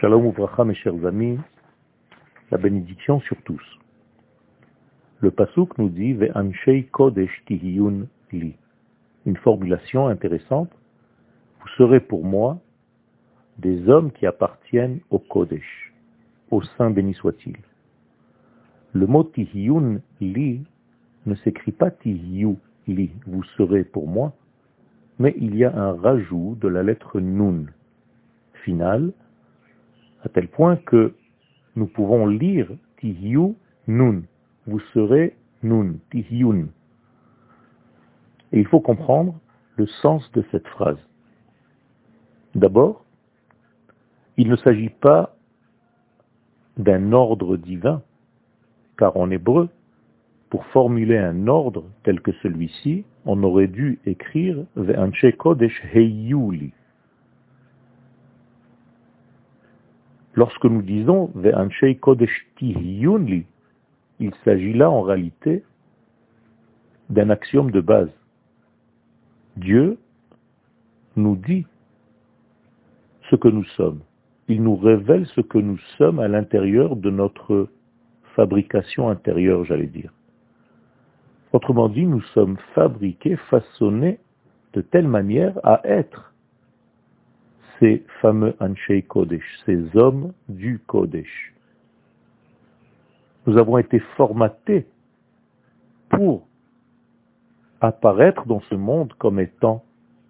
Shalom Uvracha, mes chers amis, la bénédiction sur tous. Le Pasuk nous dit Ve'anshei kodesh tihiyun li. Une formulation intéressante. Vous serez pour moi des hommes qui appartiennent au Kodesh, au Saint béni soit-il. Le mot tihiyun li ne s'écrit pas tihiyu li, vous serez pour moi, mais il y a un rajout de la lettre nun finale, à tel point que nous pouvons lire tihiyu nun, vous serez nun, tihyun. Et il faut comprendre le sens de cette phrase. D'abord, il ne s'agit pas d'un ordre divin, car en hébreu, pour formuler un ordre tel que celui-ci, on aurait dû écrire Ve'anche Kodesh Heyuli. Lorsque nous disons Ve'anche Kodesh il s'agit là en réalité d'un axiome de base. Dieu nous dit ce que nous sommes. Il nous révèle ce que nous sommes à l'intérieur de notre fabrication intérieure, j'allais dire. Autrement dit, nous sommes fabriqués, façonnés de telle manière à être ces fameux Anshei Kodesh, ces hommes du Kodesh. Nous avons été formatés pour apparaître dans ce monde comme étant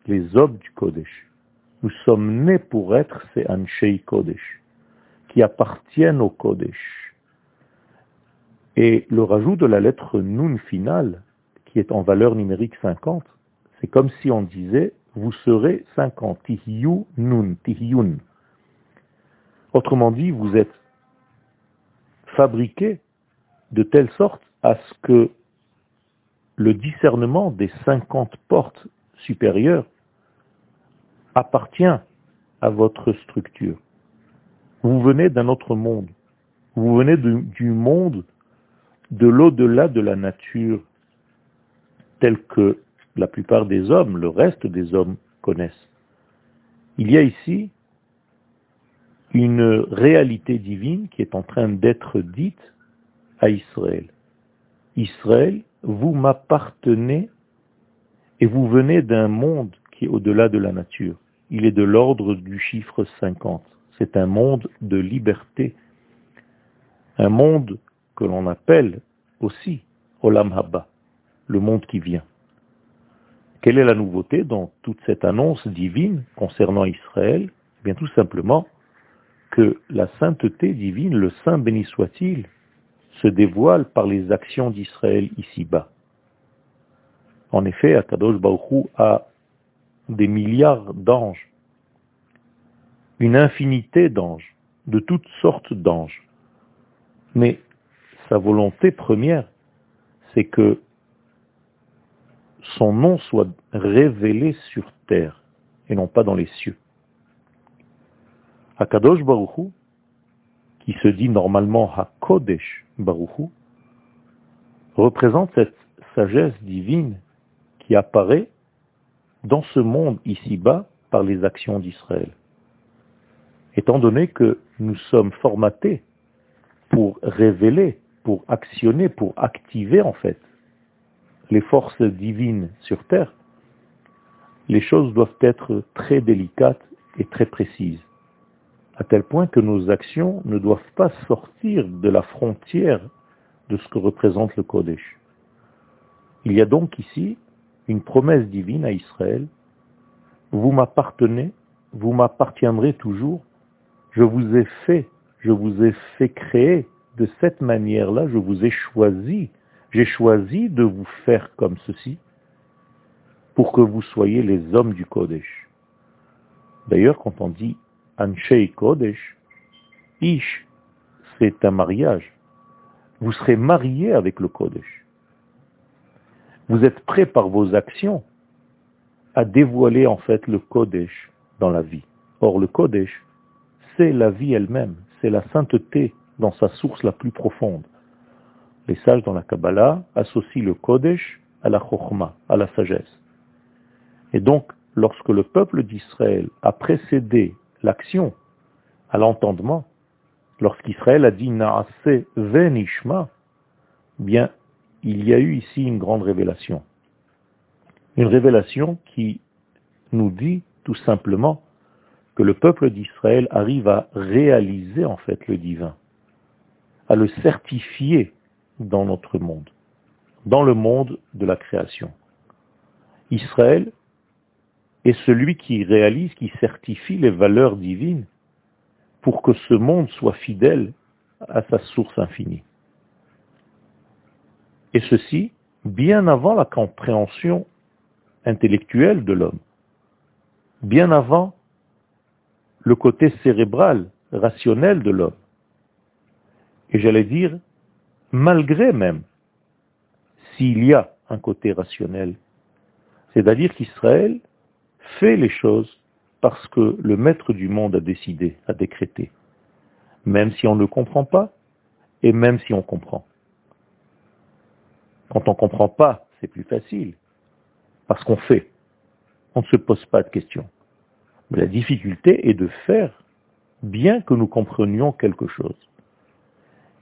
les hommes du Kodesh. Nous sommes nés pour être ces Anshei Kodesh, qui appartiennent au Kodesh. Et le rajout de la lettre Nun finale, qui est en valeur numérique 50, c'est comme si on disait vous serez 50, Tihyu Nun, Tihyun. Autrement dit, vous êtes fabriqué de telle sorte à ce que le discernement des 50 portes supérieures appartient à votre structure. Vous venez d'un autre monde. Vous venez du monde de l'au-delà de la nature tel que la plupart des hommes, le reste des hommes connaissent. Il y a ici une réalité divine qui est en train d'être dite à Israël. Israël, vous m'appartenez et vous venez d'un monde qui est au-delà de la nature. Il est de l'ordre du chiffre 50. C'est un monde de liberté, un monde que l'on appelle aussi Olam Haba, le monde qui vient. Quelle est la nouveauté dans toute cette annonce divine concernant Israël? Eh Bien tout simplement que la sainteté divine, le Saint béni soit-il, se dévoile par les actions d'Israël ici-bas. En effet, Akadosh Baruch a des milliards d'anges, une infinité d'anges, de toutes sortes d'anges. Mais sa volonté première, c'est que son nom soit révélé sur terre et non pas dans les cieux. Akadosh Baruch qui se dit normalement HaKodesh Baruchu, représente cette sagesse divine qui apparaît dans ce monde ici-bas par les actions d'Israël. Étant donné que nous sommes formatés pour révéler, pour actionner, pour activer en fait les forces divines sur terre, les choses doivent être très délicates et très précises à tel point que nos actions ne doivent pas sortir de la frontière de ce que représente le Kodesh. Il y a donc ici une promesse divine à Israël. Vous m'appartenez, vous m'appartiendrez toujours. Je vous ai fait, je vous ai fait créer de cette manière-là, je vous ai choisi. J'ai choisi de vous faire comme ceci pour que vous soyez les hommes du Kodesh. D'ailleurs, quand on dit Anshei Kodesh, Ish, c'est un mariage. Vous serez marié avec le Kodesh. Vous êtes prêt par vos actions à dévoiler en fait le Kodesh dans la vie. Or le Kodesh, c'est la vie elle-même, c'est la sainteté dans sa source la plus profonde. Les sages dans la Kabbalah associent le Kodesh à la Chokhmah, à la sagesse. Et donc, lorsque le peuple d'Israël a précédé l'action à l'entendement, lorsqu'Israël a dit Naase venishma, bien, il y a eu ici une grande révélation. Une révélation qui nous dit tout simplement que le peuple d'Israël arrive à réaliser en fait le divin, à le certifier dans notre monde, dans le monde de la création. Israël est celui qui réalise, qui certifie les valeurs divines pour que ce monde soit fidèle à sa source infinie. Et ceci bien avant la compréhension intellectuelle de l'homme, bien avant le côté cérébral, rationnel de l'homme. Et j'allais dire, malgré même, s'il y a un côté rationnel, c'est-à-dire qu'Israël fait les choses parce que le maître du monde a décidé, a décrété, même si on ne comprend pas et même si on comprend. Quand on ne comprend pas, c'est plus facile, parce qu'on fait. On ne se pose pas de questions. Mais la difficulté est de faire bien que nous comprenions quelque chose.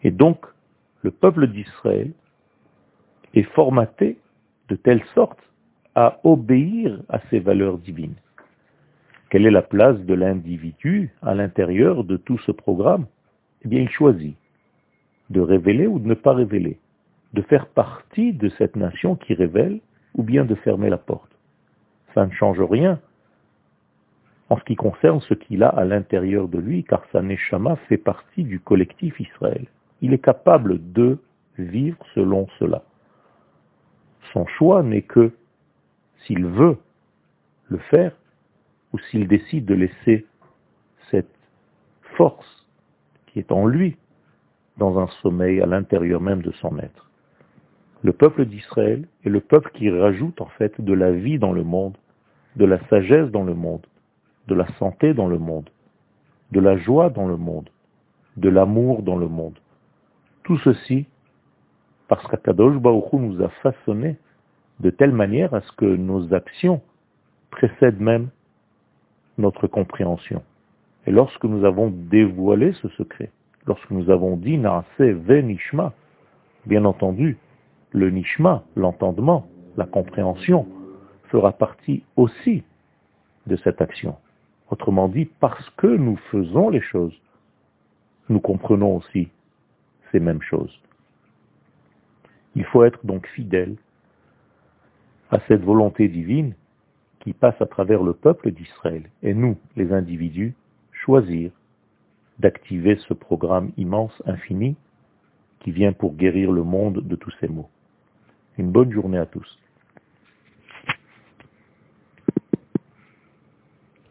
Et donc, le peuple d'Israël est formaté de telle sorte à obéir à ces valeurs divines. Quelle est la place de l'individu à l'intérieur de tout ce programme? Eh bien, il choisit de révéler ou de ne pas révéler, de faire partie de cette nation qui révèle ou bien de fermer la porte. Ça ne change rien en ce qui concerne ce qu'il a à l'intérieur de lui, car sa neshama fait partie du collectif Israël. Il est capable de vivre selon cela. Son choix n'est que s'il veut le faire ou s'il décide de laisser cette force qui est en lui dans un sommeil à l'intérieur même de son être. Le peuple d'Israël est le peuple qui rajoute en fait de la vie dans le monde, de la sagesse dans le monde, de la santé dans le monde, de la joie dans le monde, de l'amour dans le monde. Tout ceci parce qu'Akadosh Baruch nous a façonné de telle manière à ce que nos actions précèdent même notre compréhension. Et lorsque nous avons dévoilé ce secret, lorsque nous avons dit Naase ve Nishma, bien entendu, le Nishma, l'entendement, la compréhension, fera partie aussi de cette action. Autrement dit, parce que nous faisons les choses, nous comprenons aussi ces mêmes choses. Il faut être donc fidèle à cette volonté divine qui passe à travers le peuple d'Israël. Et nous, les individus, choisir d'activer ce programme immense, infini, qui vient pour guérir le monde de tous ces maux. Une bonne journée à tous.